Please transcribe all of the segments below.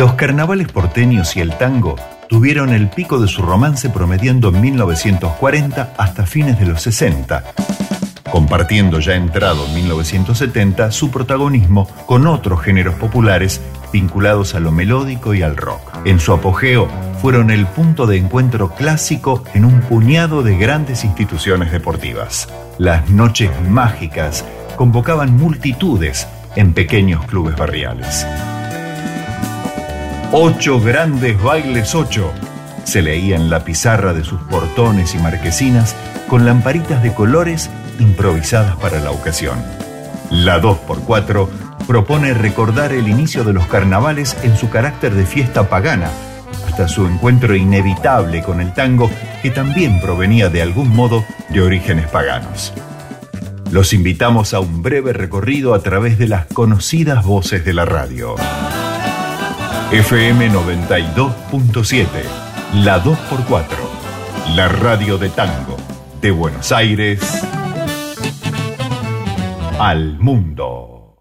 Los carnavales porteños y el tango tuvieron el pico de su romance promediando en 1940 hasta fines de los 60, compartiendo ya entrado en 1970 su protagonismo con otros géneros populares vinculados a lo melódico y al rock. En su apogeo fueron el punto de encuentro clásico en un puñado de grandes instituciones deportivas. Las noches mágicas convocaban multitudes en pequeños clubes barriales. Ocho grandes bailes ocho se leía en la pizarra de sus portones y marquesinas con lamparitas de colores improvisadas para la ocasión. La 2x4 propone recordar el inicio de los carnavales en su carácter de fiesta pagana, hasta su encuentro inevitable con el tango que también provenía de algún modo de orígenes paganos. Los invitamos a un breve recorrido a través de las conocidas voces de la radio. FM 92.7, la 2x4, la radio de tango, de Buenos Aires al mundo.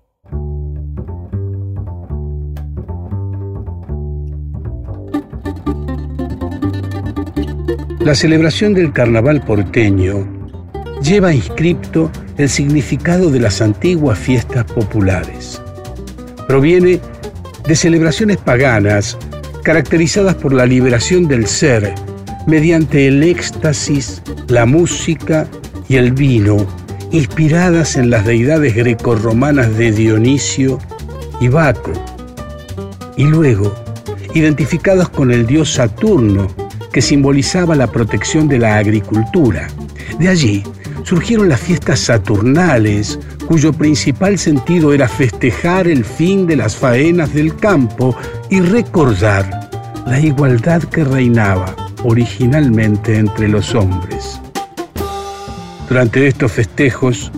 La celebración del carnaval porteño lleva inscripto el significado de las antiguas fiestas populares. Proviene de celebraciones paganas caracterizadas por la liberación del ser mediante el éxtasis, la música y el vino, inspiradas en las deidades grecorromanas de Dionisio y Baco, y luego identificados con el dios Saturno, que simbolizaba la protección de la agricultura. De allí surgieron las fiestas saturnales, cuyo principal sentido era festejar el fin de las faenas del campo y recordar la igualdad que reinaba originalmente entre los hombres. Durante estos festejos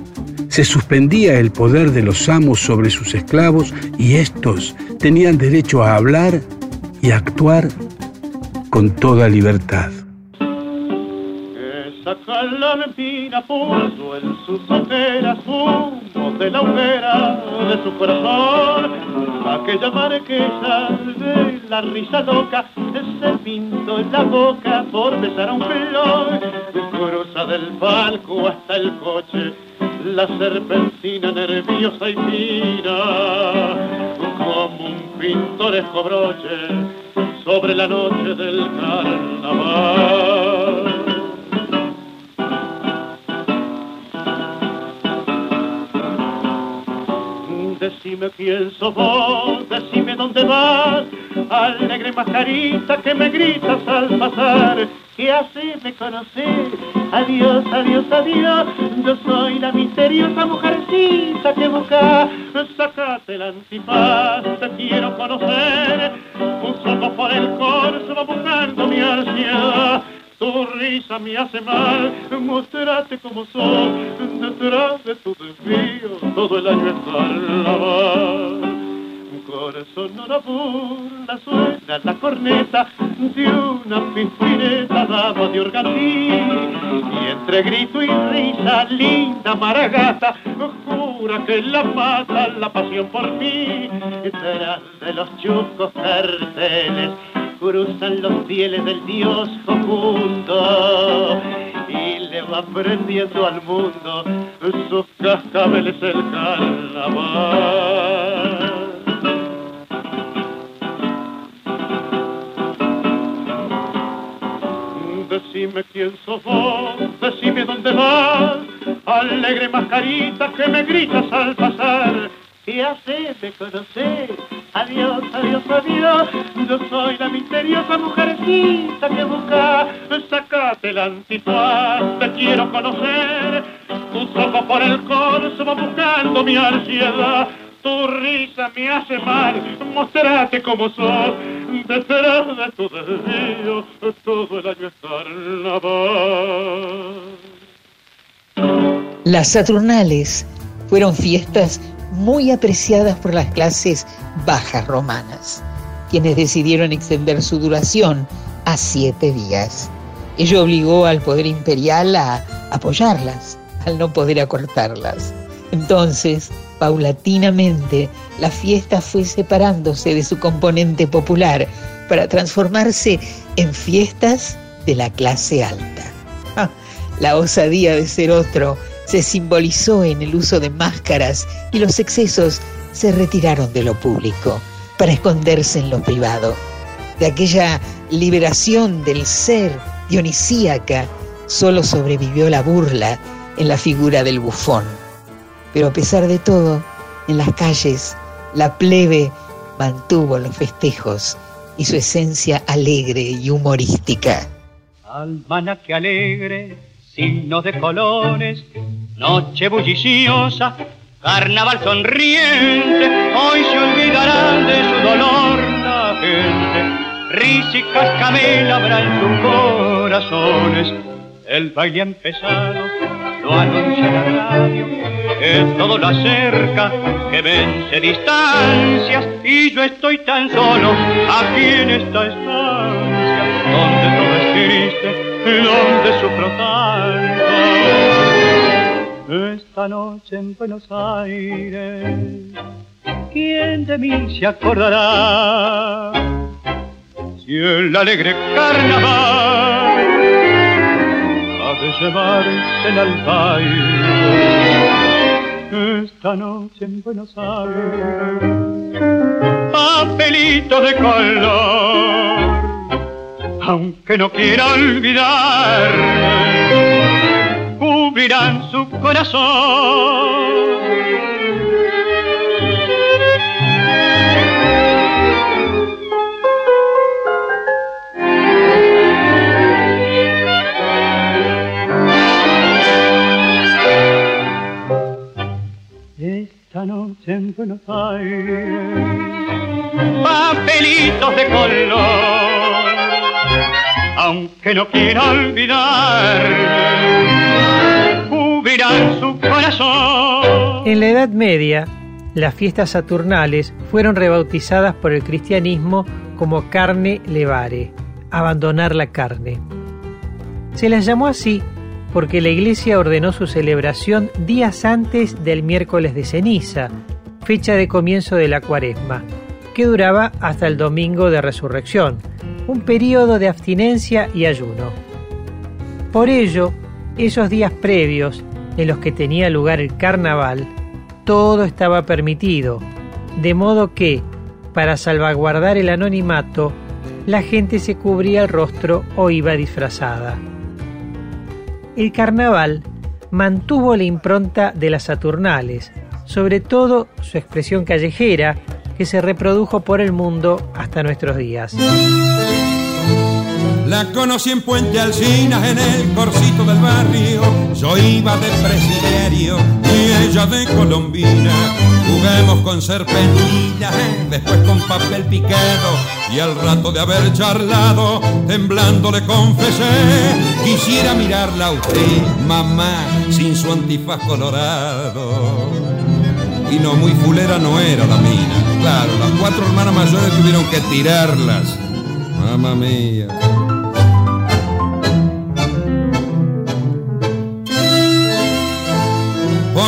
se suspendía el poder de los amos sobre sus esclavos y estos tenían derecho a hablar y actuar con toda libertad la mentira puso en sus ojeras humo de la hoguera de su corazón. Aquella marquesa de la risa loca se pintó en la boca por besar a un flor. Cruza del palco hasta el coche la serpentina nerviosa y fina como un pintoresco broche sobre la noche del carnaval. Decime quién vos, decime dónde vas, alegre mascarita que me gritas al pasar. ¿Qué haces de conocer? Adiós, adiós, adiós. Yo soy la misteriosa mujercita que busca. Sacate el antifaz, te quiero conocer. Un soco por el corso va buscando mi ansiedad. Tu risa me hace mal, mostrate como sos, detrás de tu desvío, todo el año es carnaval. Corazón no la burla, suena la corneta de una pispireta dama de organtí. Y entre grito y risa, linda maragata, jura que la mata la pasión por ti. Detrás de los chuscos carteles cruzan los fieles del Dios oculto y le va prendiendo al mundo sus cascabeles el carnaval. Decime quién sos vos, decime dónde vas, alegre mascarita que me gritas al pasar. ¿Qué haces de conocer? Adiós, adiós, adiós. Yo soy la misteriosa mujercita que busca. Sacate el antifaz, te quiero conocer. Tus ojos por el van buscando mi ansiedad. Tu risa me hace mal, mostrate como sos. Detrás de tu desvío, todo el año es carnaval. Las Saturnales fueron fiestas muy apreciadas por las clases bajas romanas, quienes decidieron extender su duración a siete días. Ello obligó al poder imperial a apoyarlas, al no poder acortarlas. Entonces, Paulatinamente, la fiesta fue separándose de su componente popular para transformarse en fiestas de la clase alta. Ah, la osadía de ser otro se simbolizó en el uso de máscaras y los excesos se retiraron de lo público para esconderse en lo privado. De aquella liberación del ser dionisíaca solo sobrevivió la burla en la figura del bufón. Pero a pesar de todo, en las calles, la plebe mantuvo los festejos y su esencia alegre y humorística. que alegre, signo de colores, noche bulliciosa, carnaval sonriente, hoy se olvidarán de su dolor la gente. Risa y cascabel habrá en sus corazones, el baile empezado, lo anuncia la radio, que todo lo acerca, que vence distancias, y yo estoy tan solo aquí en esta estancia, donde todo es triste, donde sufro tanto. Esta noche en Buenos Aires, ¿quién de mí se acordará? Si el alegre carnaval ha de llevarse al baile esta noche en Buenos Aires, papelito de color, aunque no quiera olvidarme cubrirán su corazón. Esta noche en Buenos Aires, papelitos de color, aunque no quiera olvidar su corazón. En la Edad Media, las fiestas saturnales fueron rebautizadas por el cristianismo como carne levare, abandonar la carne. Se las llamó así porque la iglesia ordenó su celebración días antes del miércoles de ceniza, fecha de comienzo de la cuaresma, que duraba hasta el domingo de resurrección, un periodo de abstinencia y ayuno. Por ello, esos días previos en los que tenía lugar el carnaval, todo estaba permitido, de modo que, para salvaguardar el anonimato, la gente se cubría el rostro o iba disfrazada. El carnaval mantuvo la impronta de las Saturnales, sobre todo su expresión callejera, que se reprodujo por el mundo hasta nuestros días. La conocí en Puente Alcinas, en el corcito del barrio. Yo iba de presidiario y ella de colombina. Juguemos con serpentinas, después con papel picado. Y al rato de haber charlado, temblando le confesé. Quisiera mirarla a usted, mamá, sin su antifaz colorado. Y no muy fulera no era la mina. Claro, las cuatro hermanas mayores tuvieron que tirarlas. Mamá mía.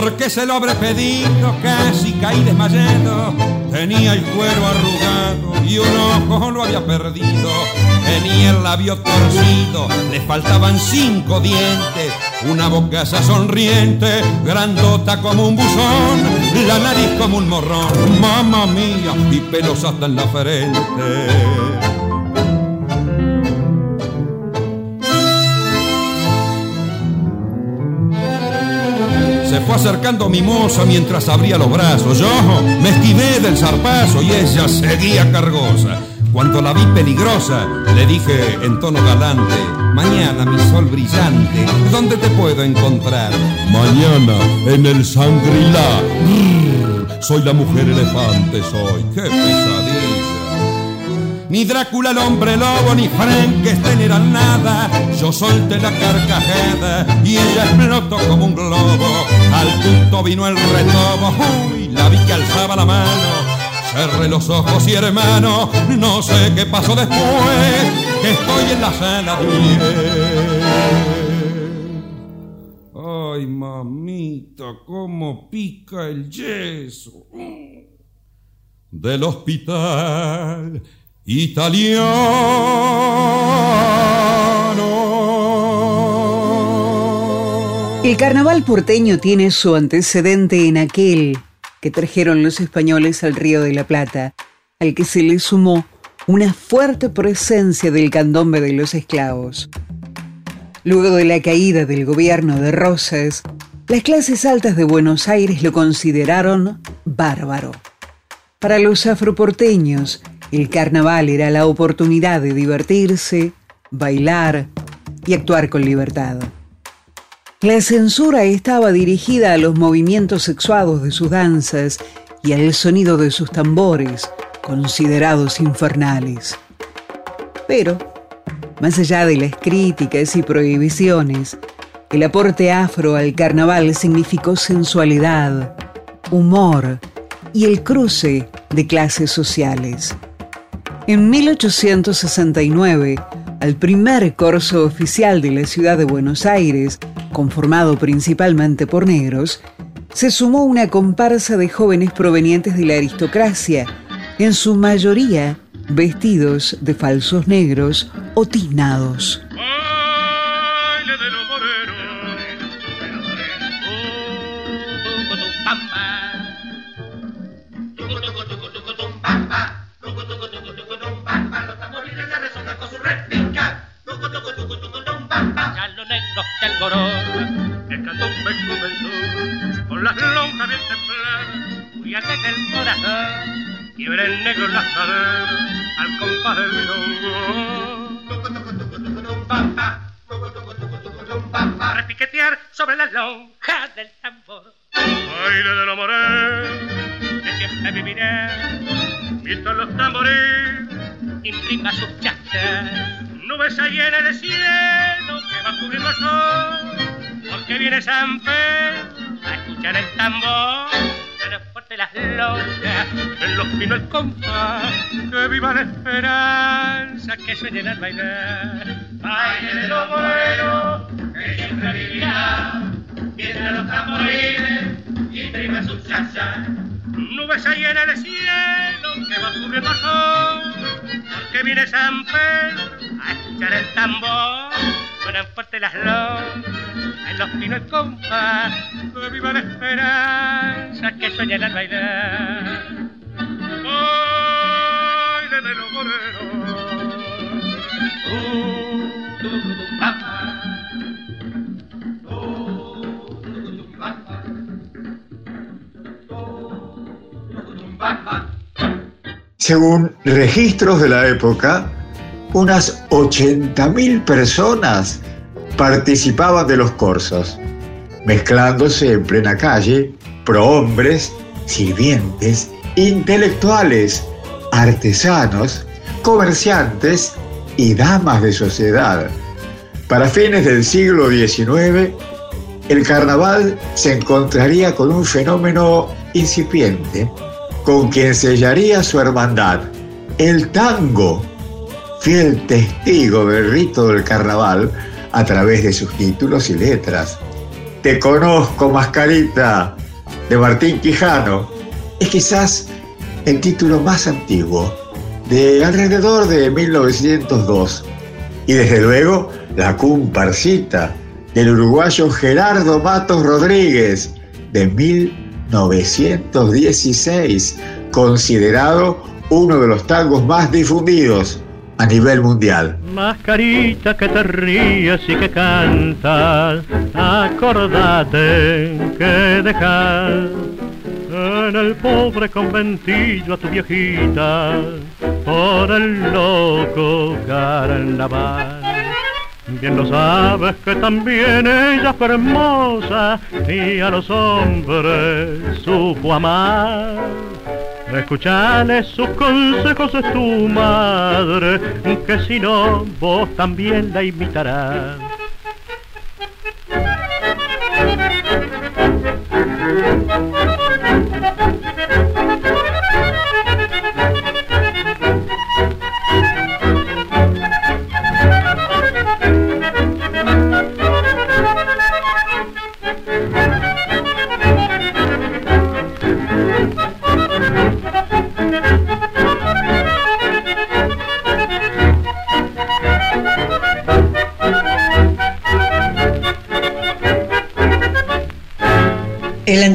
porque se lo habré pedido, casi caí desmayado. Tenía el cuero arrugado y un ojo lo había perdido. Tenía el labio torcido, le faltaban cinco dientes. Una bocaza sonriente, grandota como un buzón, la nariz como un morrón, mamá mía, y pelos hasta en la frente. Se fue acercando mi moza mientras abría los brazos. Yo me esquivé del zarpazo y ella seguía cargosa. Cuando la vi peligrosa, le dije en tono galante, mañana mi sol brillante, ¿dónde te puedo encontrar? Mañana en el Sangrilá. Soy la mujer elefante, soy. ¡Qué pesadilla! Ni Drácula el hombre lobo, ni Frankenstein eran nada. Yo solté la carcajada y ella explotó como un globo. Al punto vino el retobo, uy, la vi que alzaba la mano. Cerré los ojos y hermano, no sé qué pasó después, que estoy en la sala de Ay, mamita, cómo pica el yeso. Del hospital italiano. El carnaval porteño tiene su antecedente en aquel que trajeron los españoles al Río de la Plata, al que se le sumó una fuerte presencia del candombe de los esclavos. Luego de la caída del gobierno de Rosas, las clases altas de Buenos Aires lo consideraron bárbaro. Para los afroporteños, el carnaval era la oportunidad de divertirse, bailar y actuar con libertad. La censura estaba dirigida a los movimientos sexuados de sus danzas y al sonido de sus tambores, considerados infernales. Pero, más allá de las críticas y prohibiciones, el aporte afro al carnaval significó sensualidad, humor y el cruce de clases sociales. En 1869, al primer corso oficial de la ciudad de Buenos Aires, conformado principalmente por negros, se sumó una comparsa de jóvenes provenientes de la aristocracia, en su mayoría vestidos de falsos negros o tiznados. Negro caderas al compás del milongo. Repiquetear sobre las lonjas del tambor. Baile de la morena, que siempre vivirá, mientras los tambores imprima sus chachas. Nubes en el cielo que va a cubrir el sol, porque viene San Pedro a escuchar el tambor. Fuerte las lonjas, en los pinos el compás, que viva la esperanza, que sueñen al bailar. Baile de los morenos, que siempre vivirá, mientras los tambores imprimen sus chachas. Nubes ahí en el cielo que va cubrir el sol, porque viene San Pedro a escuchar el tambor, suenan fuerte las lonjas, en los pinos el compás, viva la esperanza, que sueñan al bailar. Baile de los morenos, uh, tu, tu, tu, papá. Según registros de la época, unas 80.000 personas participaban de los corsos, mezclándose en plena calle prohombres, sirvientes, intelectuales, artesanos, comerciantes y damas de sociedad. Para fines del siglo XIX, el carnaval se encontraría con un fenómeno incipiente, con quien sellaría su hermandad, el tango, fiel testigo del rito del carnaval a través de sus títulos y letras. Te conozco, mascarita, de Martín Quijano, es quizás el título más antiguo, de alrededor de 1902. Y desde luego, la comparsita del uruguayo Gerardo Matos Rodríguez, de 1916, considerado uno de los tangos más difundidos a nivel mundial. Mascarita que te ríes y que cantas, acordate que dejas en el pobre conventillo a tu viejita por el loco carnaval. Bien lo sabes que también ella fue hermosa y a los hombres supo amar. Escuchale sus consejos es tu madre, que si no vos también la imitarás.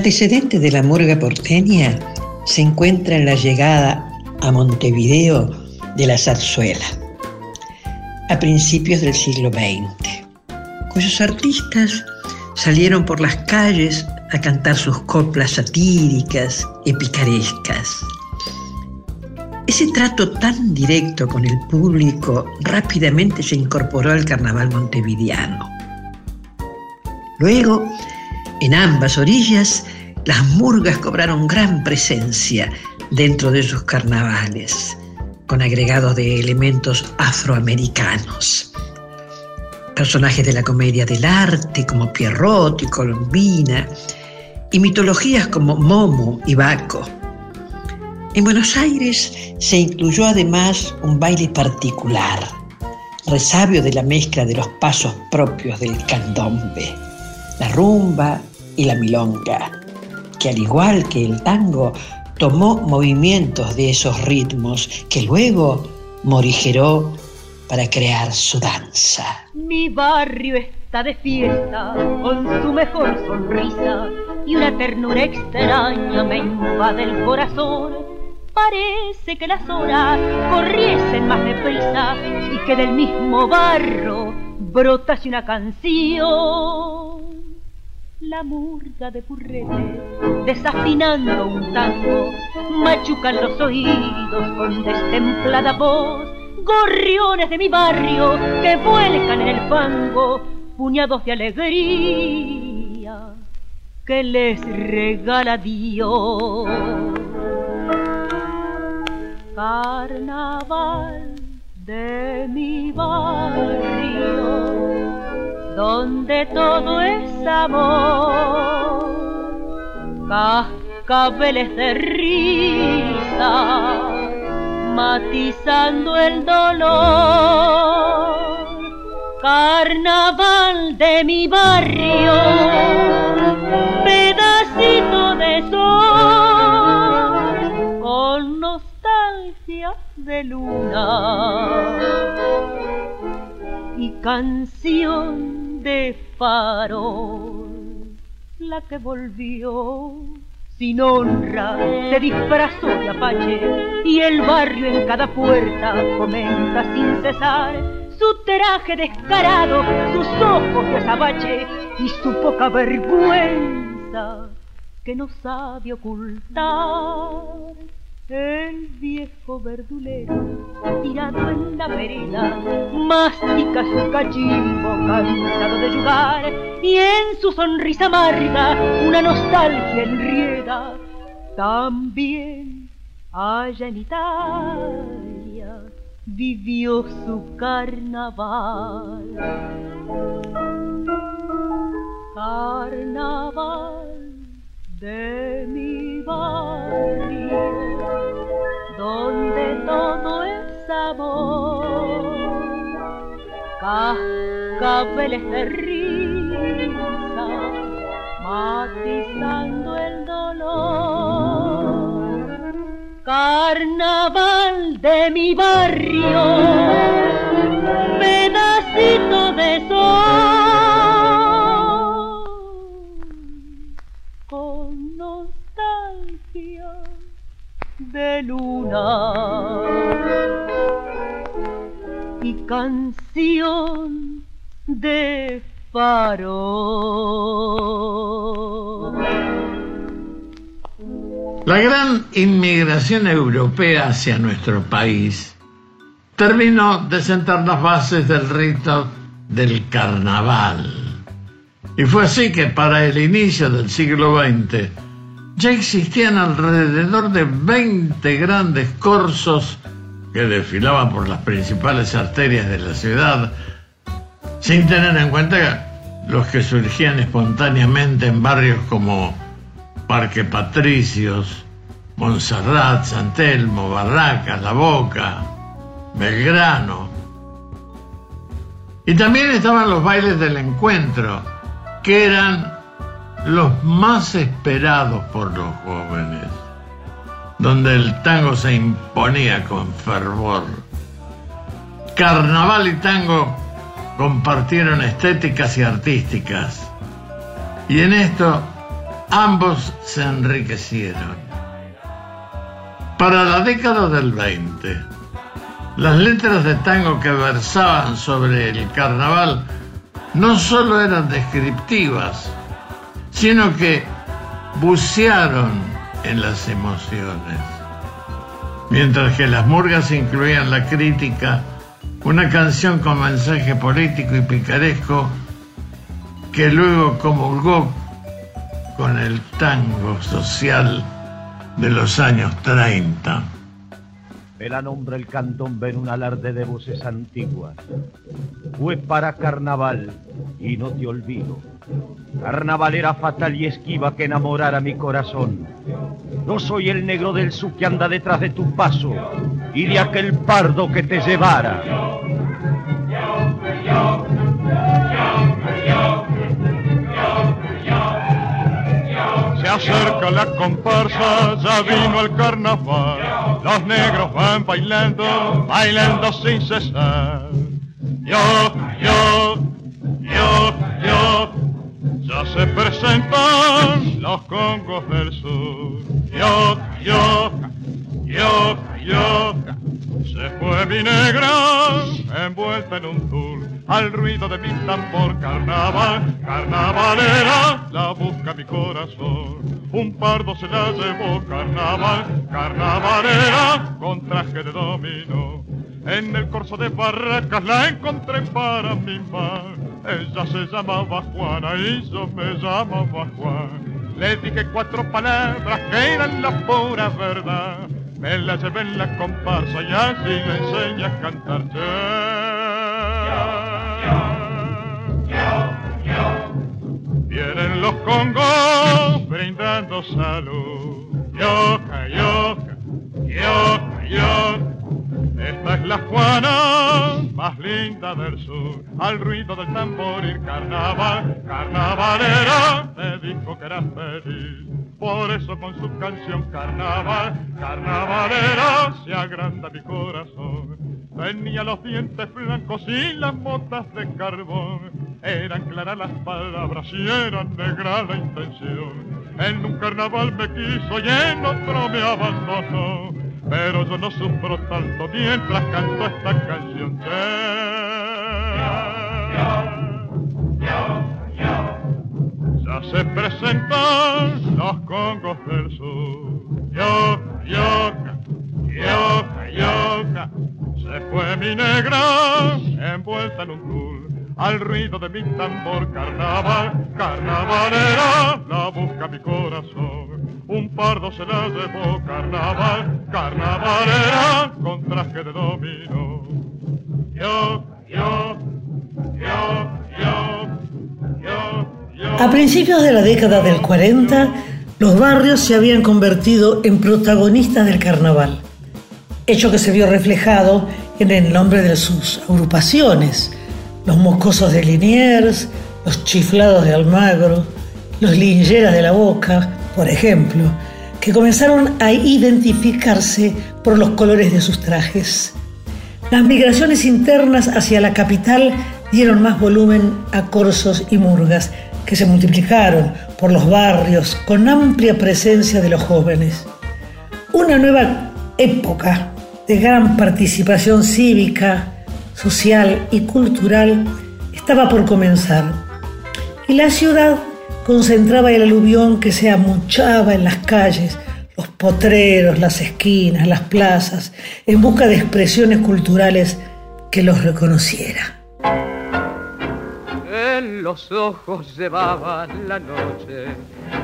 Antecedente de la murga porteña se encuentra en la llegada a Montevideo de la zarzuela a principios del siglo XX, cuyos artistas salieron por las calles a cantar sus coplas satíricas y picarescas. Ese trato tan directo con el público rápidamente se incorporó al carnaval montevideano. Luego, en ambas orillas, las murgas cobraron gran presencia dentro de sus carnavales, con agregados de elementos afroamericanos. Personajes de la comedia del arte como Pierrot y Colombina, y mitologías como Momo y Baco. En Buenos Aires se incluyó además un baile particular, resabio de la mezcla de los pasos propios del candombe, la rumba y la milonga, que al igual que el tango tomó movimientos de esos ritmos que luego morigeró para crear su danza. Mi barrio está de fiesta con su mejor sonrisa y una ternura extraña me invade el corazón. Parece que las horas corriesen más deprisa y que del mismo barro brotase una canción la murga de Purrete, desafinando un tango, machucan los oídos con destemplada voz, gorriones de mi barrio que vuelcan en el fango, puñados de alegría que les regala Dios. Carnaval de mi barrio donde todo es amor, cascabeles de risa, matizando el dolor, carnaval de mi barrio, pedacito de sol, con nostalgia de luna. Y canción de farol, la que volvió sin honra se disfrazó de apache y el barrio en cada puerta comenta sin cesar su traje descarado, sus ojos de azabache y su poca vergüenza que no sabe ocultar. El viejo verdulero, tirado en la vereda, mastica su cachimbo cansado de jugar, y en su sonrisa amarga una nostalgia enrieda. También allá en Italia vivió su carnaval. Carnaval de mi barrio, donde todo es amor, cascabeles de risa, matizando el dolor, carnaval de mi barrio, luna y canción de faro. La gran inmigración europea hacia nuestro país terminó de sentar las bases del rito del carnaval. Y fue así que para el inicio del siglo XX ya existían alrededor de 20 grandes corsos que desfilaban por las principales arterias de la ciudad, sin tener en cuenta los que surgían espontáneamente en barrios como Parque Patricios, Montserrat, San Telmo, Barracas, La Boca, Belgrano. Y también estaban los bailes del encuentro, que eran los más esperados por los jóvenes, donde el tango se imponía con fervor. Carnaval y tango compartieron estéticas y artísticas, y en esto ambos se enriquecieron. Para la década del 20, las letras de tango que versaban sobre el carnaval no solo eran descriptivas, sino que bucearon en las emociones. Mientras que las murgas incluían la crítica, una canción con mensaje político y picaresco que luego comulgó con el tango social de los años 30. El anombre el candombe en un alarde de voces antiguas. Fue para carnaval y no te olvido. Carnavalera fatal y esquiva que enamorara mi corazón. No soy el negro del su que anda detrás de tu paso y de aquel pardo que te llevara. Acerca la comparsa, ya vino el carnaval. Los negros van bailando, bailando sin cesar. Yo, yo, yo, yo, ya se presentan los congos del sur. Yo, yo, yo, yo, se fue mi negra envuelta en un tul al ruido de mi tambor carnaval, carnavalera, la busca mi corazón. Un pardo se la llevó carnaval, carnavalera, con traje de dominó. En el corso de barracas la encontré para mi mar. Ella se llamaba Juana y yo me llamaba Juan. Le dije cuatro palabras que eran la pura verdad. Me la llevé en la comparsa y así le enseñé a cantar. Vienen los congos brindando salud. Yoca, yoca, yoca, yoca. Esta es la Juana más linda del sur. Al ruido del tamboril carnaval, carnavalera, te dijo que eras feliz. Por eso con su canción carnaval, carnavalera, se agranda mi corazón. Tenía los dientes blancos y las botas de carbón. Eran claras las palabras y era negra la intención. En un carnaval me quiso y en otro me abandonó. Pero yo no sufro tanto mientras canto esta canción. Ya se presentan los congos del sur. Yo, fue mi negra envuelta en un tul. Al ruido de mi tambor carnaval, carnavalera, la busca mi corazón. Un pardo se la llevó carnaval, carnavalera, con traje de dominó. Yo, yo, yo, yo, yo. A principios de la década del 40, los barrios se habían convertido en protagonistas del carnaval, hecho que se vio reflejado en el nombre de sus agrupaciones, los moscosos de Liniers, los chiflados de Almagro, los lingeras de la Boca, por ejemplo, que comenzaron a identificarse por los colores de sus trajes. Las migraciones internas hacia la capital dieron más volumen a corsos y murgas, que se multiplicaron por los barrios con amplia presencia de los jóvenes. Una nueva época de gran participación cívica, social y cultural estaba por comenzar. Y la ciudad concentraba el aluvión que se amuchaba en las calles, los potreros, las esquinas, las plazas, en busca de expresiones culturales que los reconociera. Los ojos llevaban la noche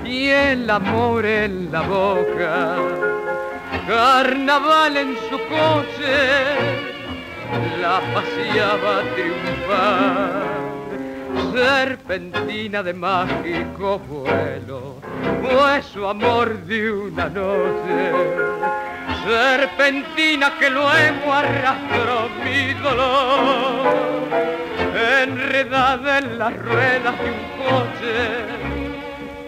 y el amor en la boca. Carnaval en su coche, la paseaba triunfar. Serpentina de mágico vuelo, fue su amor de una noche. Serpentina que luego arrastró mi dolor, enredada en las ruedas de un coche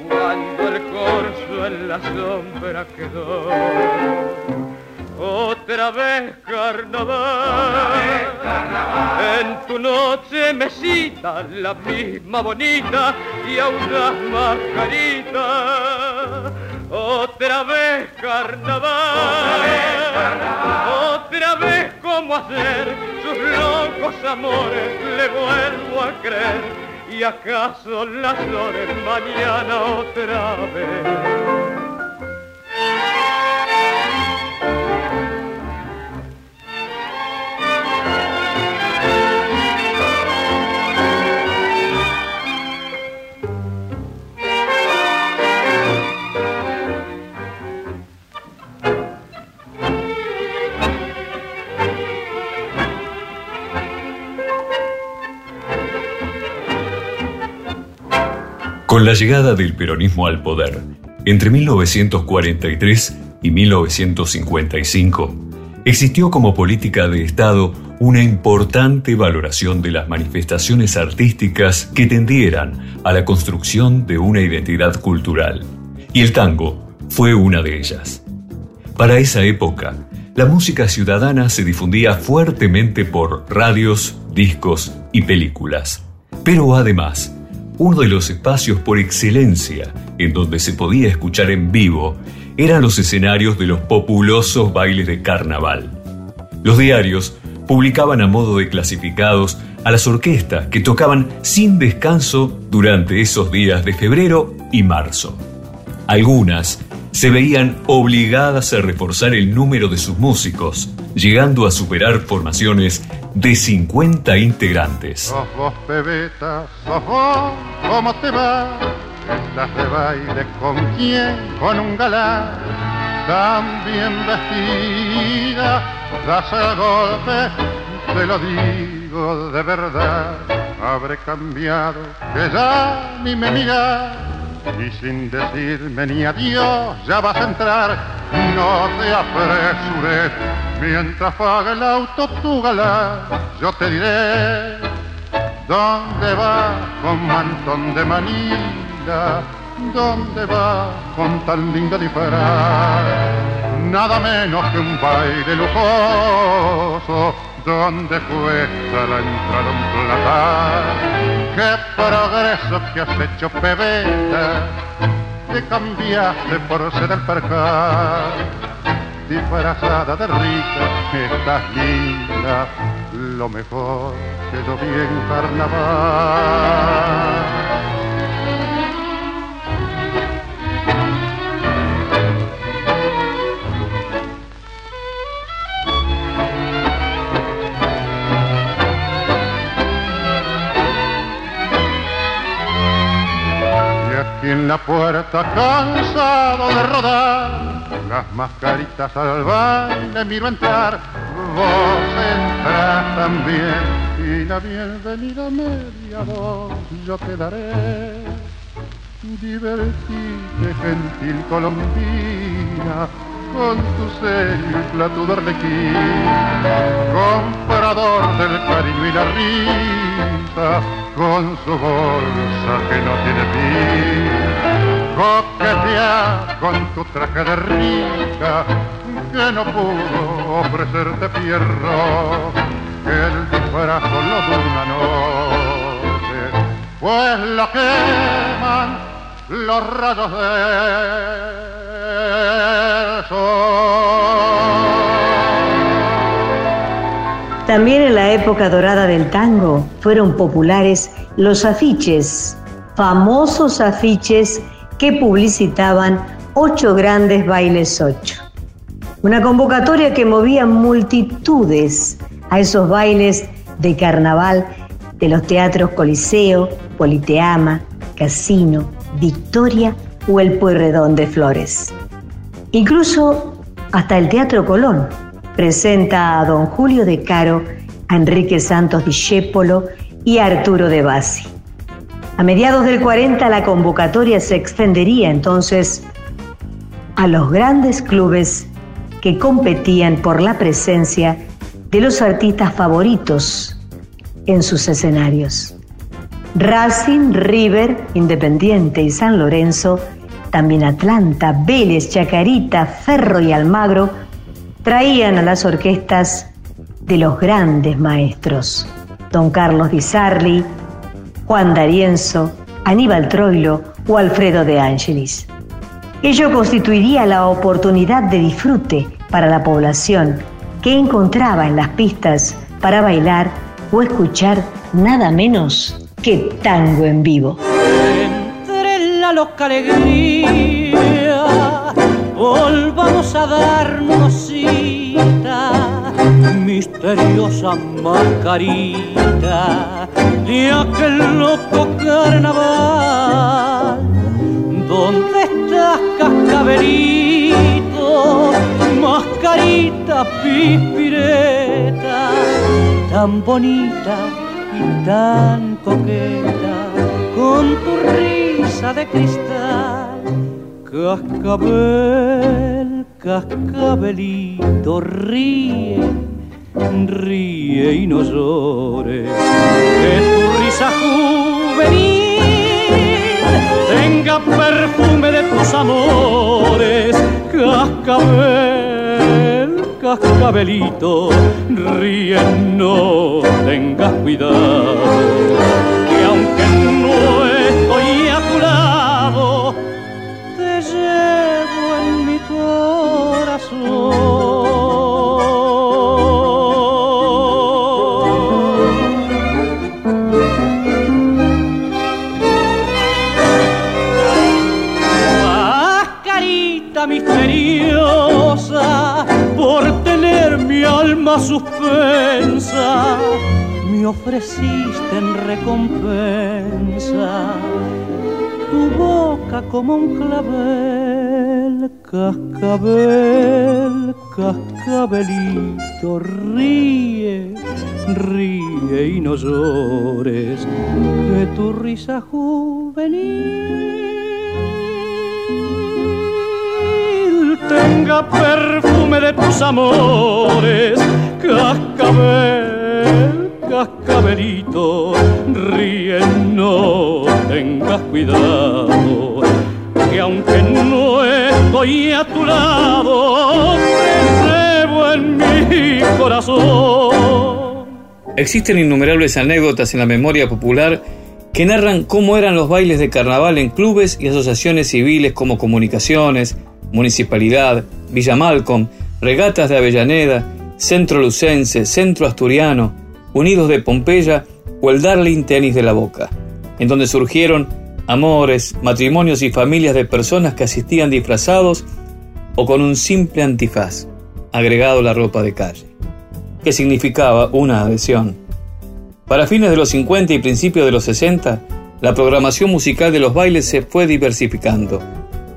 cuando el corso en la sombra quedó. Otra vez carnaval, en tu noche me cita la misma bonita y a unas mascaritas. Otra vez carnaval, otra vez como hacer sus locos amores le vuelvo a creer. ¿Y acaso las flores mañana otra vez? Con la llegada del peronismo al poder, entre 1943 y 1955, existió como política de Estado una importante valoración de las manifestaciones artísticas que tendieran a la construcción de una identidad cultural. Y el tango fue una de ellas. Para esa época, la música ciudadana se difundía fuertemente por radios, discos y películas. Pero además, uno de los espacios por excelencia en donde se podía escuchar en vivo eran los escenarios de los populosos bailes de carnaval. Los diarios publicaban a modo de clasificados a las orquestas que tocaban sin descanso durante esos días de febrero y marzo. Algunas se veían obligadas a reforzar el número de sus músicos, llegando a superar formaciones de 50 integrantes. Sos vos, pebeta, sos vos, ¿cómo te va? Estás de baile con quién, con un galán, tan bien vestida, das el golpe, te lo digo de verdad. Habré cambiado, que ya ni me miras y sin decirme ni adiós ya vas a entrar, no te apresures, mientras pague el auto tu galán, yo te diré dónde va con mantón de manila, dónde va con tan lindo disfraz, nada menos que un baile lujoso donde cuesta la entrada un platar. Qué progreso que has hecho, pebeta, te cambiaste por ser el percal. Disfrazada de rica, estás linda, lo mejor que yo vi en carnaval. La puerta cansado de rodar, las mascaritas al baile miro entrar, vos entras también y la bienvenida media voz yo te daré. Divertite, gentil colombina, con tu sello y platudo arlequín, comprador del cariño y la risa, con su bolsa que no tiene fin. Coquetea con tu traje de rica, que no pudo ofrecerte fierro, que el disfraz solo de una noche, pues la queman los rayos sol. También en la época dorada del tango fueron populares los afiches, famosos afiches que publicitaban ocho grandes bailes ocho. Una convocatoria que movía multitudes a esos bailes de carnaval de los teatros Coliseo, Politeama, Casino, Victoria o el Pueyrredón de Flores. Incluso hasta el Teatro Colón presenta a don Julio de Caro, a Enrique Santos Discépolo y a Arturo de Bassi. A mediados del 40 la convocatoria se extendería entonces a los grandes clubes que competían por la presencia de los artistas favoritos en sus escenarios. Racing, River, Independiente y San Lorenzo, también Atlanta, Vélez, Chacarita, Ferro y Almagro traían a las orquestas de los grandes maestros, don Carlos Di Sarli, Juan D'Arienzo, Aníbal Troilo o Alfredo de Angelis. Ello constituiría la oportunidad de disfrute para la población que encontraba en las pistas para bailar o escuchar nada menos que tango en vivo. La loca alegría, volvamos a darnos cita, misteriosa mascarita de aquel loco carnaval. ¿Dónde estás, cascabelito? Mascarita pispireta, tan bonita y tan coqueta, con tu risa de cristal. Cascabel, cascabelito, ríe, ríe y no llores, que tu risa juvenil tenga perfume de tus amores. Cascabel, cascabelito, ríe, no tengas cuidado, misteriosa, por tener mi alma suspensa, me ofreciste en recompensa tu boca como un clavel, cascabel, cascabelito, ríe, ríe y no llores, que tu risa juvenil tenga perfume de tus amores, cascabel, cascabelito, ríe, no tengas cuidado, que aunque no estoy a tu lado, te en mi corazón. Existen innumerables anécdotas en la memoria popular que narran cómo eran los bailes de carnaval en clubes y asociaciones civiles como Comunicaciones, Municipalidad, Villa Malcolm, Regatas de Avellaneda, Centro Lucense, Centro Asturiano, Unidos de Pompeya o el Darling Tenis de la Boca, en donde surgieron amores, matrimonios y familias de personas que asistían disfrazados o con un simple antifaz, agregado a la ropa de calle, que significaba una adhesión. Para fines de los 50 y principios de los 60, la programación musical de los bailes se fue diversificando.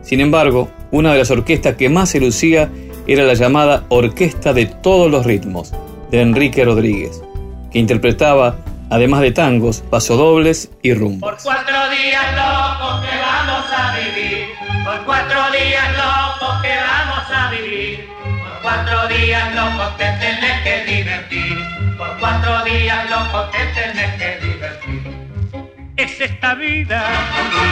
Sin embargo, una de las orquestas que más se lucía era la llamada Orquesta de Todos los Ritmos, de Enrique Rodríguez, que interpretaba, además de tangos, pasodobles y rumbas. Por cuatro días locos que vamos a vivir, por cuatro días locos que vamos a vivir, por cuatro días locos te tenés que divertir, por cuatro días locos te tenés que divertir. Es esta vida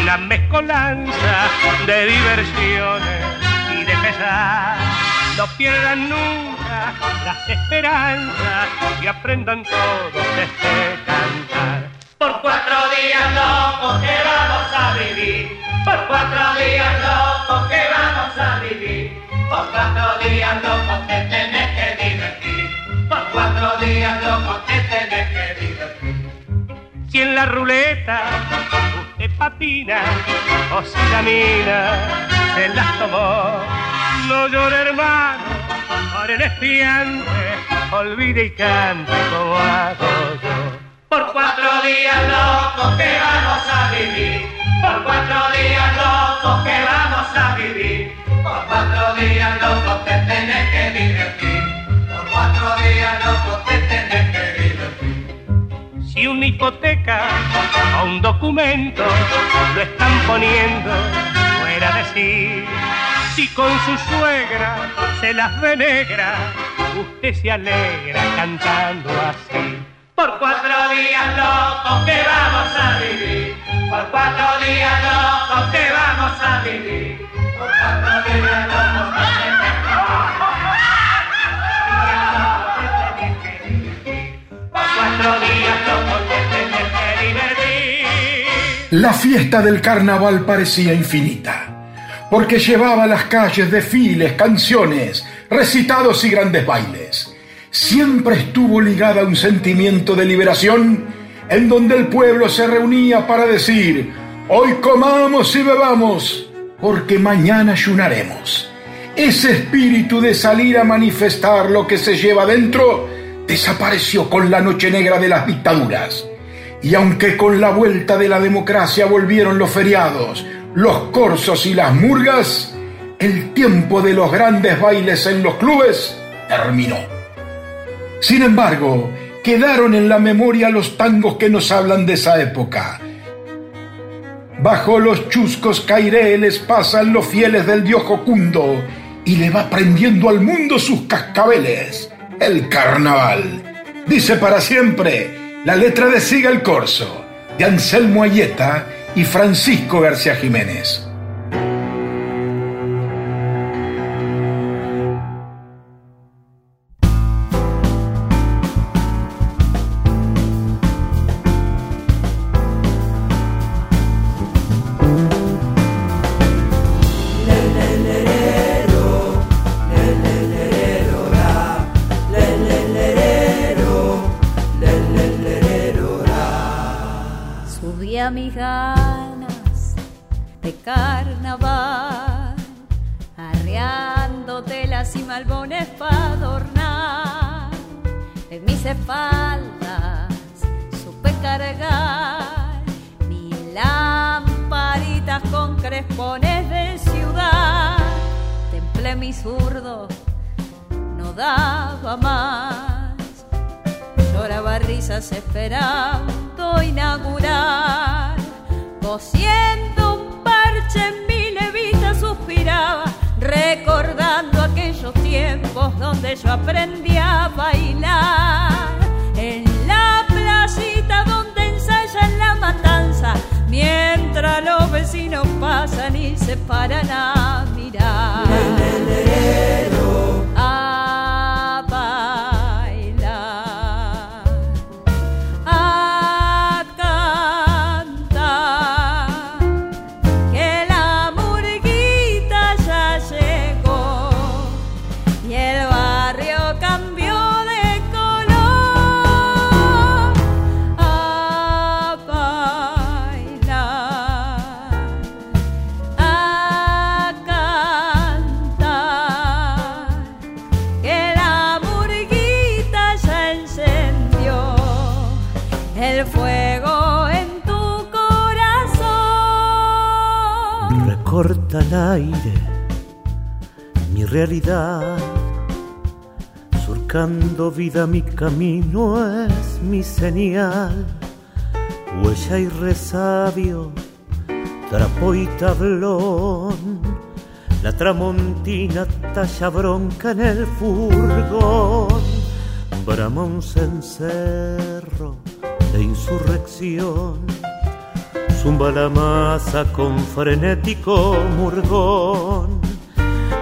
una mezcolanza de diversiones y de pesar. No pierdan nunca las esperanzas y aprendan todos este cantar. Por cuatro días locos que vamos a vivir, por cuatro días locos que vamos a vivir, por cuatro días locos te tenés que divertir, por cuatro días locos te tenés que divertir. Si en la ruleta usted patina o si la mina se las tomó, no llore hermano por el espiante, olvide y cante como hago yo. Por cuatro días locos que vamos a vivir, por cuatro días locos que vamos a vivir, por cuatro días locos te tenés que divertir, por cuatro días locos te tenés que divertir. Si una hipoteca o un documento lo están poniendo fuera de sí, si con su suegra se las ve negra, usted se alegra cantando así. Por cuatro días locos que vamos a vivir, por cuatro días locos que vamos a vivir, por cuatro días locos que. La fiesta del carnaval parecía infinita, porque llevaba a las calles desfiles, canciones, recitados y grandes bailes. Siempre estuvo ligada a un sentimiento de liberación en donde el pueblo se reunía para decir, hoy comamos y bebamos, porque mañana ayunaremos. Ese espíritu de salir a manifestar lo que se lleva dentro desapareció con la noche negra de las dictaduras. Y aunque con la vuelta de la democracia volvieron los feriados, los corsos y las murgas, el tiempo de los grandes bailes en los clubes terminó. Sin embargo, quedaron en la memoria los tangos que nos hablan de esa época. Bajo los chuscos caireles pasan los fieles del dios Jocundo y le va prendiendo al mundo sus cascabeles, el carnaval. Dice para siempre la letra de Siga el Corso, de Anselmo Ayeta y Francisco García Jiménez. Vida mi camino es mi señal, huella y resabio, trapo y tablón, la tramontina talla bronca en el furgón, brama un cencerro de insurrección. Zumba la masa con frenético murgón.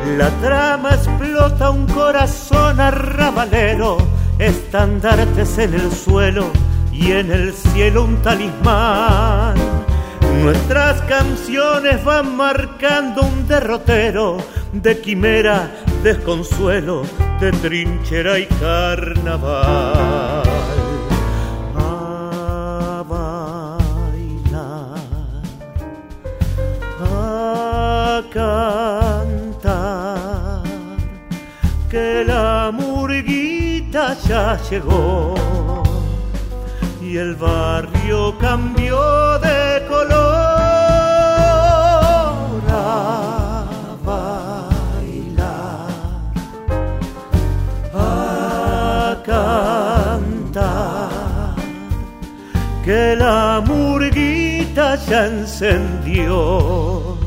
La trama explota un corazón arrabalero, estandartes en el suelo y en el cielo un talismán. Nuestras canciones van marcando un derrotero de quimera, desconsuelo, de trinchera y carnaval. Ya llegó y el barrio cambió de color. A bailar, a cantar, que la murguita ya encendió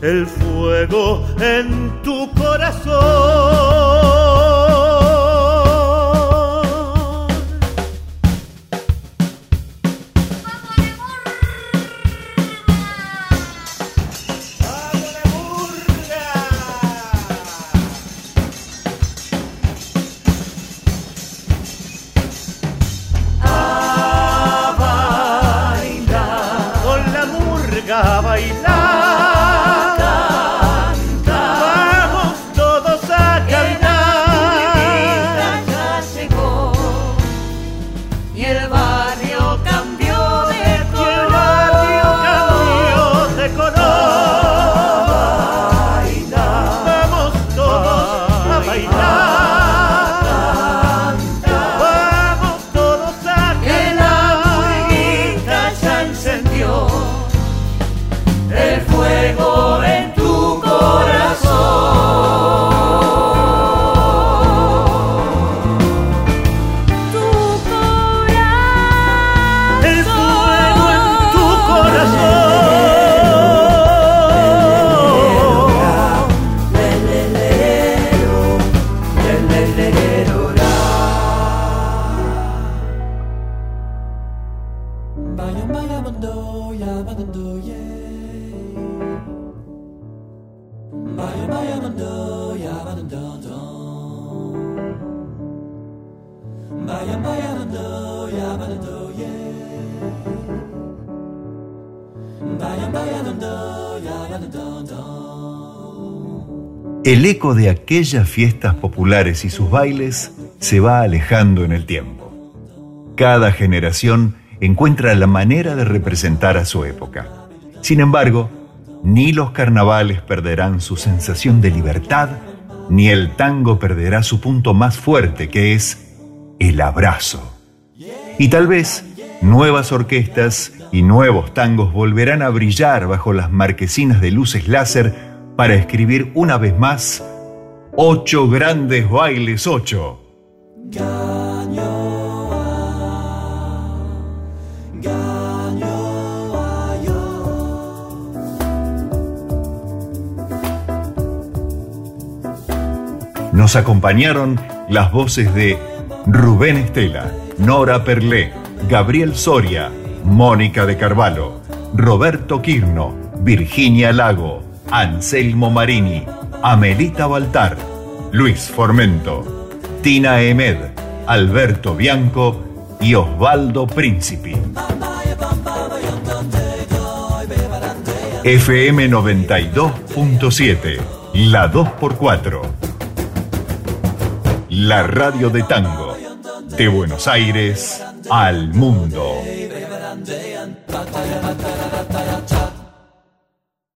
el fuego en tu corazón. Eco de aquellas fiestas populares y sus bailes se va alejando en el tiempo. Cada generación encuentra la manera de representar a su época. Sin embargo, ni los carnavales perderán su sensación de libertad, ni el tango perderá su punto más fuerte, que es el abrazo. Y tal vez nuevas orquestas y nuevos tangos volverán a brillar bajo las marquesinas de luces láser para escribir una vez más Ocho grandes bailes ocho. Nos acompañaron las voces de Rubén Estela, Nora Perlé, Gabriel Soria, Mónica de Carvalho, Roberto Quirno, Virginia Lago, Anselmo Marini, Amelita Baltar, Luis Formento, Tina Emed, Alberto Bianco y Osvaldo Príncipe. FM 92.7, la 2x4. La radio de tango, de Buenos Aires al mundo.